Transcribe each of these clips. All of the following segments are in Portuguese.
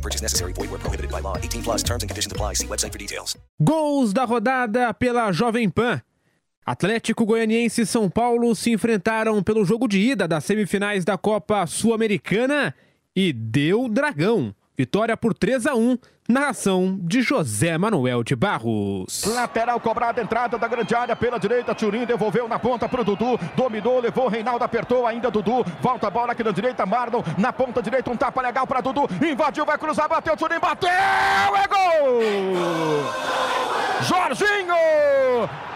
Purchase necessary. Void where prohibited by law. 18 plus terms and conditions apply. See website for details. Gols da rodada pela Jovem Pan. Atlético Goianiense e São Paulo se enfrentaram pelo jogo de ida das semifinais da Copa Sul-Americana e deu dragão. Vitória por 3 a 1 Narração de José Manuel de Barros. Lateral cobrada, entrada da grande área pela direita. Turim devolveu na ponta para o Dudu. Dominou, levou. Reinaldo apertou ainda. Dudu volta a bola aqui na direita. Marlon na ponta direita. Um tapa legal para Dudu. Invadiu, vai cruzar, bateu. Turim bateu. É gol! Jorginho!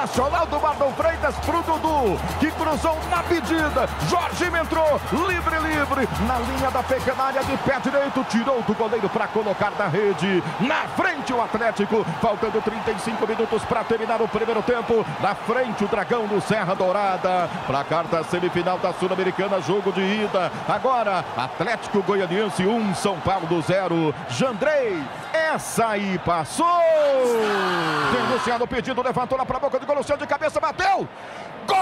Sensacional do Marlon Freitas pro Dudu, que cruzou na pedida. Jorginho entrou, livre, livre, na linha da pequena área de pé direito, tirou do goleiro para colocar na rede. Na frente o Atlético, faltando 35 minutos para terminar o primeiro tempo. Na frente o Dragão no Serra Dourada. Placar da semifinal da Sul-Americana, jogo de ida. Agora, Atlético Goianiense 1, São Paulo 0. Jandrei, essa aí passou! Tem Luciano pedindo, levantou lá para a boca do gol, Luciano de cabeça, bateu! Gol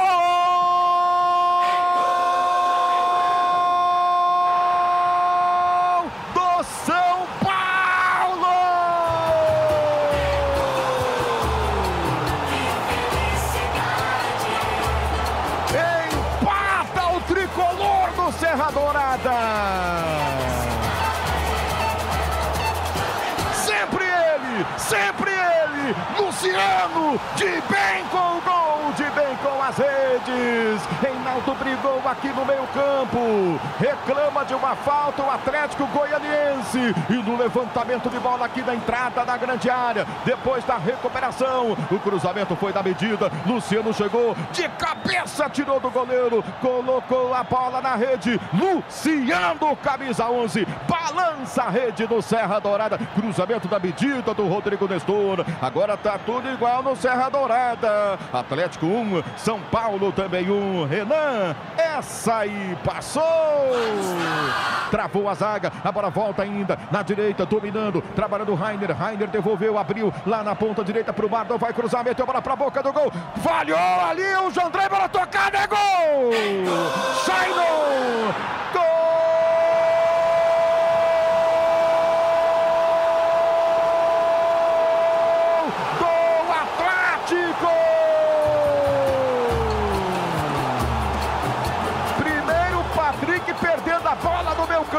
do São Paulo! Empata o tricolor do Serra Dourada! Luciano, de bem com o gol, de bem com as redes. Reinaldo brigou aqui no meio campo, reclama de uma falta o Atlético Goianiense. E no levantamento de bola aqui na entrada da grande área, depois da recuperação, o cruzamento foi da medida, Luciano chegou de cabeça, tirou do goleiro, colocou a bola na rede, Luciano, camisa 11, balança a rede do Serra Dourada, cruzamento da medida do Rodrigo Nestor, agora tá tudo igual no Serra Dourada, Atlético 1, São Paulo também 1, Renan, essa aí passou, travou a zaga, a bola volta ainda na direita, dominando, trabalhando o Rainer, Rainer devolveu, abriu lá na ponta direita pro Marlon, vai cruzar, meteu a bola pra boca do gol, falhou ali o Jandré, bola tocada, é gol! Shailon!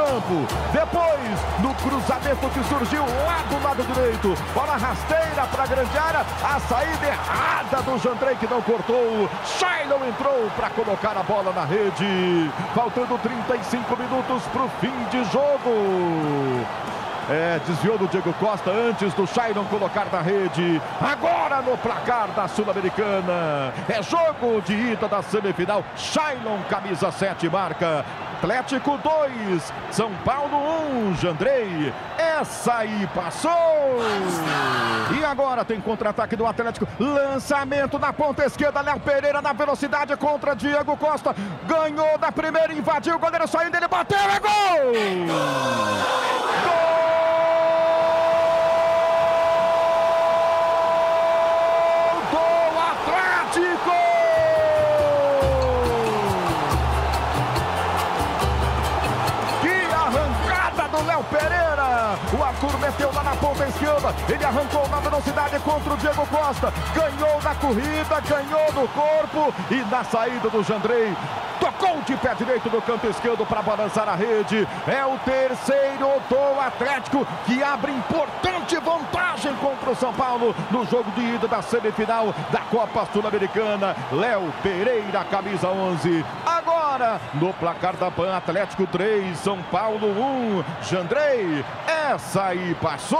Campo. Depois, no cruzamento que surgiu lá do lado direito. Bola rasteira para a grande área. A saída errada do Jandrei que não cortou. Shailon entrou para colocar a bola na rede. Faltando 35 minutos para o fim de jogo. É, desviou do Diego Costa antes do Shailon colocar na rede. Agora no placar da Sul-Americana. É jogo de ida da semifinal. Shailon, camisa 7, marca. Atlético 2, São Paulo 1, Jandrei. Essa aí passou. E agora tem contra-ataque do Atlético. Lançamento na ponta esquerda. Léo Pereira na velocidade contra Diego Costa. Ganhou da primeira, invadiu. O goleiro saindo, ele bateu. É gol! Gol Arthur meteu lá na ponta esquerda. Ele arrancou na velocidade contra o Diego Costa. Ganhou na corrida, ganhou no corpo e na saída do Jandrei. Tocou de pé direito no canto esquerdo para balançar a rede. É o terceiro do Atlético que abre importante vantagem contra o São Paulo no jogo de ida da semifinal da Copa Sul-Americana. Léo Pereira, camisa 11. Agora, no placar da PAN, Atlético 3, São Paulo 1. Jandrei, essa aí passou!